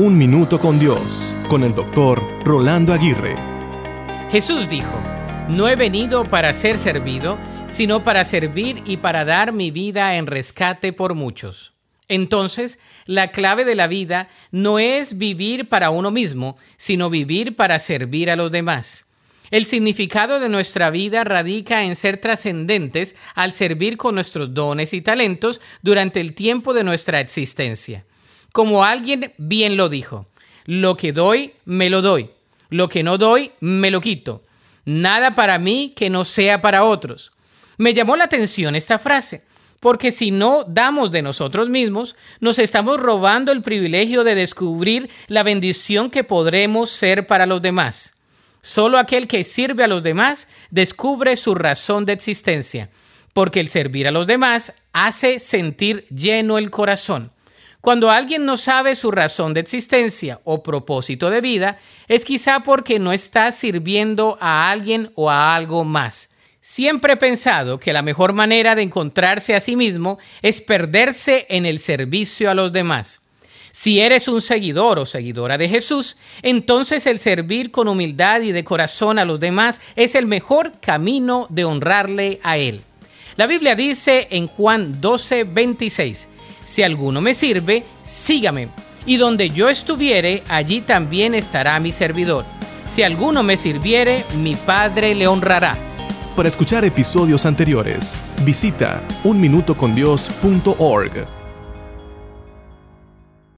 Un Minuto con Dios, con el doctor Rolando Aguirre. Jesús dijo, no he venido para ser servido, sino para servir y para dar mi vida en rescate por muchos. Entonces, la clave de la vida no es vivir para uno mismo, sino vivir para servir a los demás. El significado de nuestra vida radica en ser trascendentes al servir con nuestros dones y talentos durante el tiempo de nuestra existencia. Como alguien bien lo dijo, lo que doy, me lo doy, lo que no doy, me lo quito. Nada para mí que no sea para otros. Me llamó la atención esta frase, porque si no damos de nosotros mismos, nos estamos robando el privilegio de descubrir la bendición que podremos ser para los demás. Solo aquel que sirve a los demás descubre su razón de existencia, porque el servir a los demás hace sentir lleno el corazón. Cuando alguien no sabe su razón de existencia o propósito de vida, es quizá porque no está sirviendo a alguien o a algo más. Siempre he pensado que la mejor manera de encontrarse a sí mismo es perderse en el servicio a los demás. Si eres un seguidor o seguidora de Jesús, entonces el servir con humildad y de corazón a los demás es el mejor camino de honrarle a Él. La Biblia dice en Juan 12, 26, si alguno me sirve, sígame, y donde yo estuviere, allí también estará mi servidor. Si alguno me sirviere, mi Padre le honrará. Para escuchar episodios anteriores, visita unminutocondios.org.